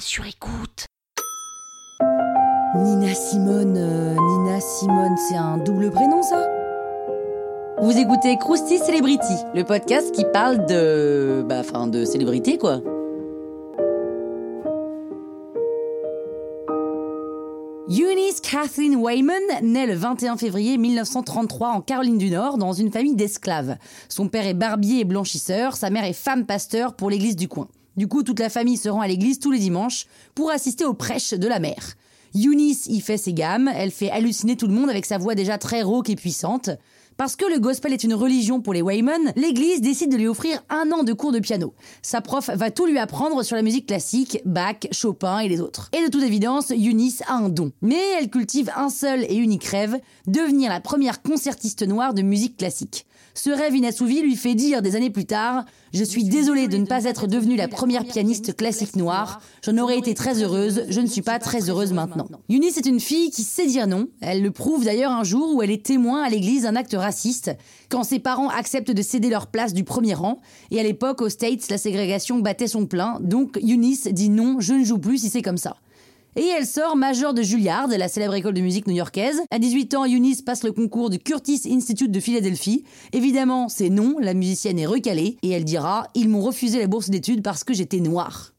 sur écoute. Nina Simone, euh, Nina Simone, c'est un double prénom ça? Vous écoutez Krusty Celebrity, le podcast qui parle de. bah, enfin, de célébrité quoi. Eunice Kathleen Wayman naît le 21 février 1933 en Caroline du Nord dans une famille d'esclaves. Son père est barbier et blanchisseur, sa mère est femme pasteur pour l'église du coin. Du coup, toute la famille se rend à l'église tous les dimanches pour assister aux prêches de la mère. Eunice y fait ses gammes, elle fait halluciner tout le monde avec sa voix déjà très rauque et puissante. Parce que le gospel est une religion pour les Wayman, l'église décide de lui offrir un an de cours de piano. Sa prof va tout lui apprendre sur la musique classique, Bach, Chopin et les autres. Et de toute évidence, Eunice a un don. Mais elle cultive un seul et unique rêve, devenir la première concertiste noire de musique classique. Ce rêve inassouvi lui fait dire des années plus tard Je suis désolée de ne pas être devenue la première pianiste classique noire. J'en aurais été très heureuse, je ne suis pas très heureuse maintenant. Eunice est une fille qui sait dire non. Elle le prouve d'ailleurs un jour où elle est témoin à l'église d'un acte raciste, quand ses parents acceptent de céder leur place du premier rang. Et à l'époque, aux States, la ségrégation battait son plein. Donc Eunice dit non, je ne joue plus si c'est comme ça. Et elle sort majeure de Juilliard, la célèbre école de musique new-yorkaise. À 18 ans, Eunice passe le concours du Curtis Institute de Philadelphie. Évidemment, c'est non, la musicienne est recalée, et elle dira Ils m'ont refusé la bourse d'études parce que j'étais noire.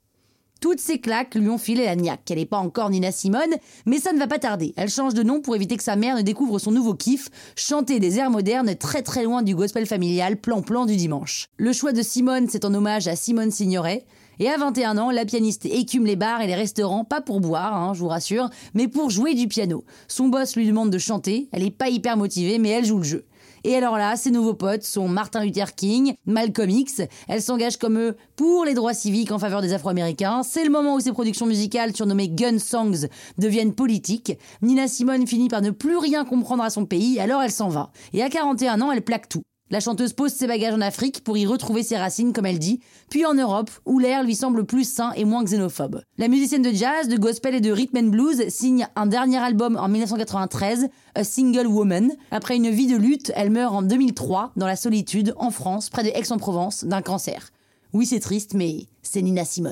Toutes ces claques lui ont filé la niaque. Elle n'est pas encore Nina Simone, mais ça ne va pas tarder. Elle change de nom pour éviter que sa mère ne découvre son nouveau kiff, chanter des airs modernes très très loin du gospel familial plan-plan du dimanche. Le choix de Simone, c'est en hommage à Simone Signoret. Et à 21 ans, la pianiste écume les bars et les restaurants, pas pour boire, hein, je vous rassure, mais pour jouer du piano. Son boss lui demande de chanter, elle est pas hyper motivée, mais elle joue le jeu. Et alors là, ses nouveaux potes sont Martin Luther King, Malcolm X. Elle s'engage comme eux pour les droits civiques en faveur des Afro-Américains. C'est le moment où ses productions musicales, surnommées Gun Songs, deviennent politiques. Nina Simone finit par ne plus rien comprendre à son pays, alors elle s'en va. Et à 41 ans, elle plaque tout. La chanteuse pose ses bagages en Afrique pour y retrouver ses racines, comme elle dit, puis en Europe, où l'air lui semble plus sain et moins xénophobe. La musicienne de jazz, de gospel et de rhythm and blues signe un dernier album en 1993, A Single Woman. Après une vie de lutte, elle meurt en 2003 dans la solitude, en France, près de Aix-en-Provence, d'un cancer. Oui, c'est triste, mais c'est Nina Simone.